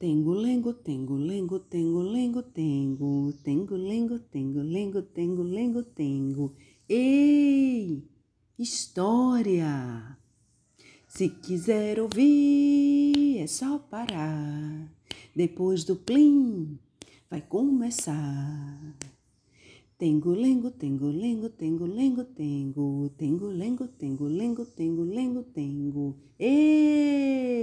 Tengo, lengo, tengo, lengo, tengo, lengo, tengo, tengo, lengo, tengo, lengo, tengo, lengo, tengo. Ei, história! Se quiser ouvir, é só parar. Depois do plim, vai começar. Tengo, lengo, tengo, lengo, tengo, lengo, tengo, tengo, lengo, tengo, lengo, tengo, lengo, tengo. Ei!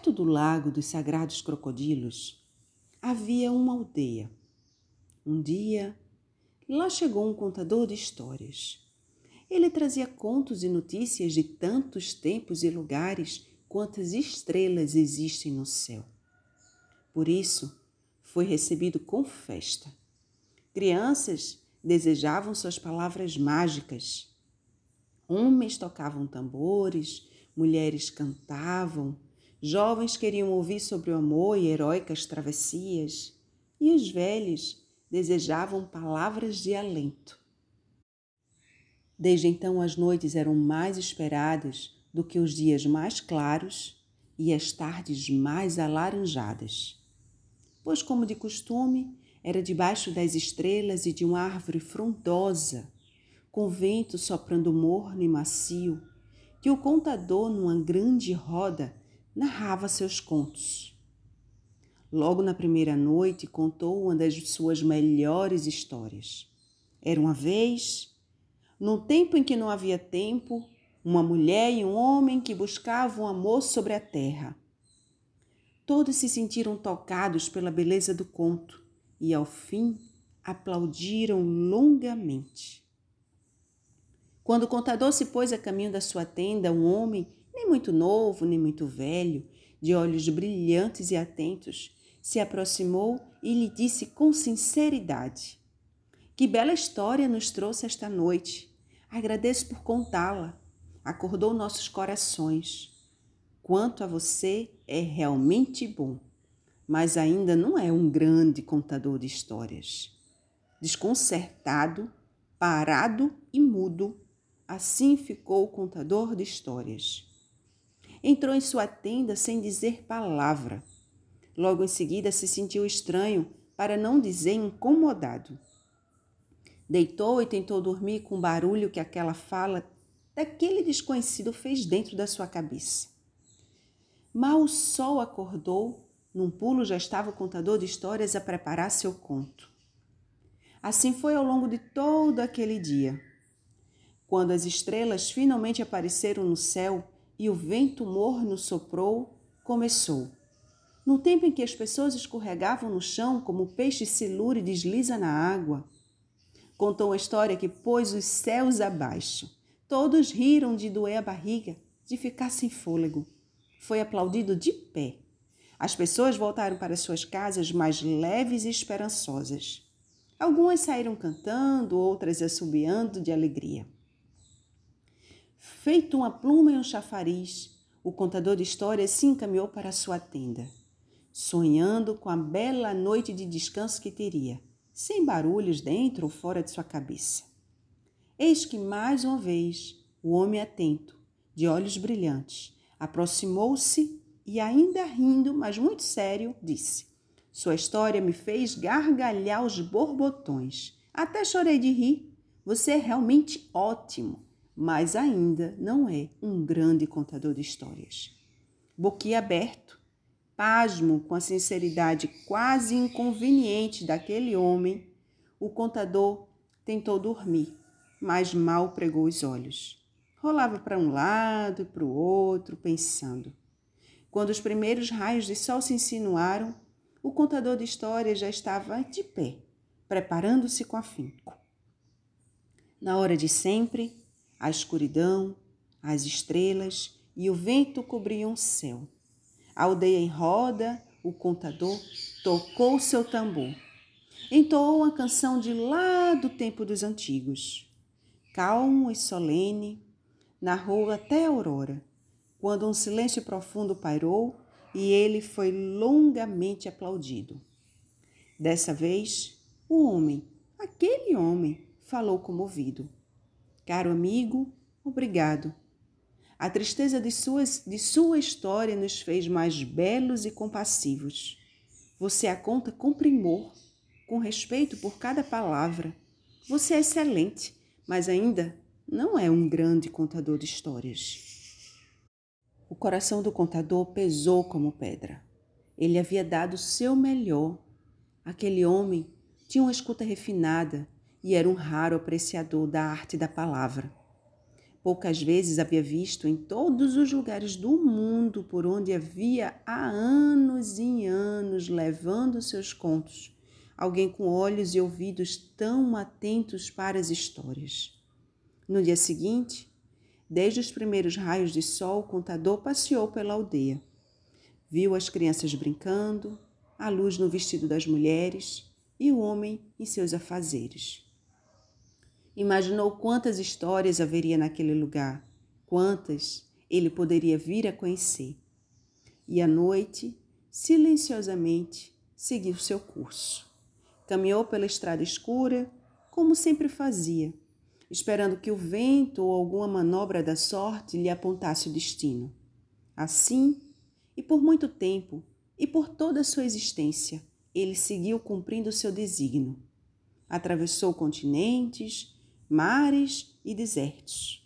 Perto do lago dos sagrados crocodilos havia uma aldeia. Um dia, lá chegou um contador de histórias. Ele trazia contos e notícias de tantos tempos e lugares quantas estrelas existem no céu. Por isso, foi recebido com festa. Crianças desejavam suas palavras mágicas. Homens tocavam tambores, mulheres cantavam, Jovens queriam ouvir sobre o amor e heróicas travessias, e os velhos desejavam palavras de alento. Desde então as noites eram mais esperadas do que os dias mais claros e as tardes mais alaranjadas. Pois, como de costume, era debaixo das estrelas e de uma árvore frondosa, com vento soprando morno e macio, que o contador, numa grande roda, narrava seus contos. Logo na primeira noite, contou uma das suas melhores histórias. Era uma vez, num tempo em que não havia tempo, uma mulher e um homem que buscavam amor sobre a terra. Todos se sentiram tocados pela beleza do conto e, ao fim, aplaudiram longamente. Quando o contador se pôs a caminho da sua tenda, um homem nem muito novo, nem muito velho, de olhos brilhantes e atentos, se aproximou e lhe disse com sinceridade: Que bela história nos trouxe esta noite. Agradeço por contá-la. Acordou nossos corações. Quanto a você, é realmente bom, mas ainda não é um grande contador de histórias. Desconcertado, parado e mudo, assim ficou o contador de histórias entrou em sua tenda sem dizer palavra. Logo em seguida se sentiu estranho, para não dizer incomodado. Deitou e tentou dormir com o barulho que aquela fala daquele desconhecido fez dentro da sua cabeça. Mal o sol acordou, num pulo já estava o contador de histórias a preparar seu conto. Assim foi ao longo de todo aquele dia. Quando as estrelas finalmente apareceram no céu, e o vento morno soprou, começou. No tempo em que as pessoas escorregavam no chão como peixe silure desliza na água. Contou uma história que pôs os céus abaixo. Todos riram de doer a barriga, de ficar sem fôlego. Foi aplaudido de pé. As pessoas voltaram para suas casas mais leves e esperançosas. Algumas saíram cantando, outras assobiando de alegria. Feito uma pluma e um chafariz, o contador de histórias se encaminhou para sua tenda, sonhando com a bela noite de descanso que teria, sem barulhos dentro ou fora de sua cabeça. Eis que mais uma vez o homem atento, de olhos brilhantes, aproximou-se e, ainda rindo, mas muito sério, disse: Sua história me fez gargalhar os borbotões. Até chorei de rir. Você é realmente ótimo mas ainda não é um grande contador de histórias. Boquiaberto, pasmo com a sinceridade quase inconveniente daquele homem, o contador tentou dormir, mas mal pregou os olhos. Rolava para um lado e para o outro, pensando. Quando os primeiros raios de sol se insinuaram, o contador de histórias já estava de pé, preparando-se com afinco. Na hora de sempre, a escuridão, as estrelas e o vento cobriam o céu. A aldeia em roda, o contador tocou seu tambor. Entoou uma canção de lá do tempo dos antigos. Calmo e solene, narrou até a aurora, quando um silêncio profundo pairou e ele foi longamente aplaudido. Dessa vez, o homem, aquele homem, falou comovido. Caro amigo, obrigado. A tristeza de, suas, de sua história nos fez mais belos e compassivos. Você a conta com primor, com respeito por cada palavra. Você é excelente, mas ainda não é um grande contador de histórias. O coração do contador pesou como pedra. Ele havia dado o seu melhor. Aquele homem tinha uma escuta refinada e era um raro apreciador da arte da palavra. Poucas vezes havia visto em todos os lugares do mundo por onde havia há anos e anos levando seus contos alguém com olhos e ouvidos tão atentos para as histórias. No dia seguinte, desde os primeiros raios de sol, o contador passeou pela aldeia. Viu as crianças brincando, a luz no vestido das mulheres e o homem em seus afazeres. Imaginou quantas histórias haveria naquele lugar, quantas ele poderia vir a conhecer. E à noite, silenciosamente, seguiu seu curso. Caminhou pela estrada escura, como sempre fazia, esperando que o vento ou alguma manobra da sorte lhe apontasse o destino. Assim, e por muito tempo, e por toda a sua existência, ele seguiu cumprindo seu desígnio. Atravessou continentes, mares e desertos.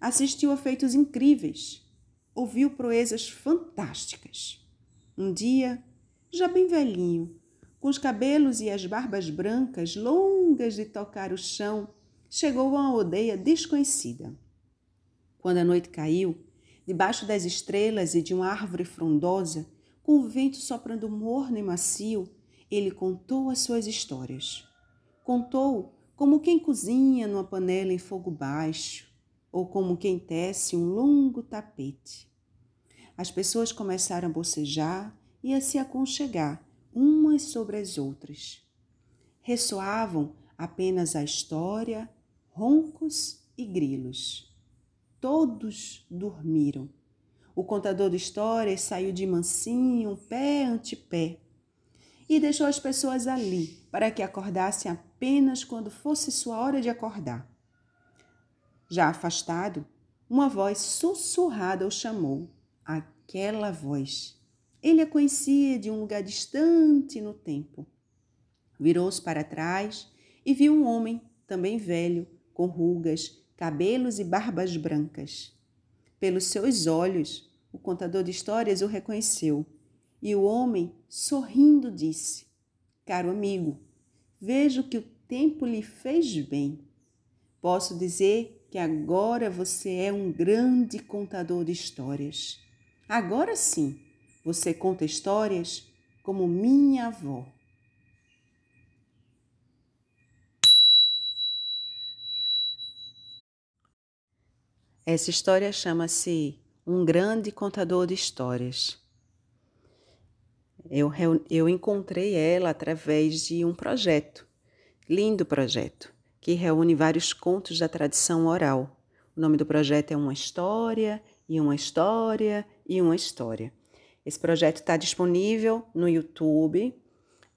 Assistiu a feitos incríveis. Ouviu proezas fantásticas. Um dia, já bem velhinho, com os cabelos e as barbas brancas longas de tocar o chão, chegou a uma aldeia desconhecida. Quando a noite caiu, debaixo das estrelas e de uma árvore frondosa, com o vento soprando morno e macio, ele contou as suas histórias. Contou como quem cozinha numa panela em fogo baixo, ou como quem tece um longo tapete. As pessoas começaram a bocejar e a se aconchegar umas sobre as outras. Ressoavam apenas a história, roncos e grilos. Todos dormiram. O contador de histórias saiu de mansinho, pé ante pé, e deixou as pessoas ali para que acordassem apenas quando fosse sua hora de acordar. Já afastado, uma voz sussurrada o chamou. Aquela voz. Ele a conhecia de um lugar distante no tempo. Virou-se para trás e viu um homem, também velho, com rugas, cabelos e barbas brancas. Pelos seus olhos, o contador de histórias o reconheceu e o homem, sorrindo, disse: Caro amigo, vejo que o tempo lhe fez bem. Posso dizer que agora você é um grande contador de histórias. Agora sim, você conta histórias como minha avó. Essa história chama-se Um Grande Contador de Histórias. Eu, eu encontrei ela através de um projeto, lindo projeto, que reúne vários contos da tradição oral. O nome do projeto é Uma História, e uma História, e uma História. Esse projeto está disponível no YouTube,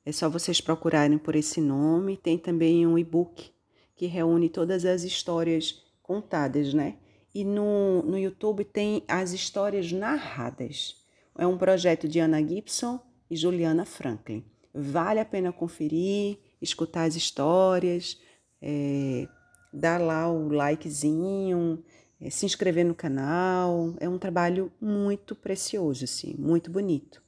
é só vocês procurarem por esse nome. Tem também um e-book que reúne todas as histórias contadas, né? E no, no YouTube tem as histórias narradas. É um projeto de Ana Gibson e Juliana Franklin. Vale a pena conferir, escutar as histórias, é, dar lá o likezinho, é, se inscrever no canal. É um trabalho muito precioso, assim, muito bonito.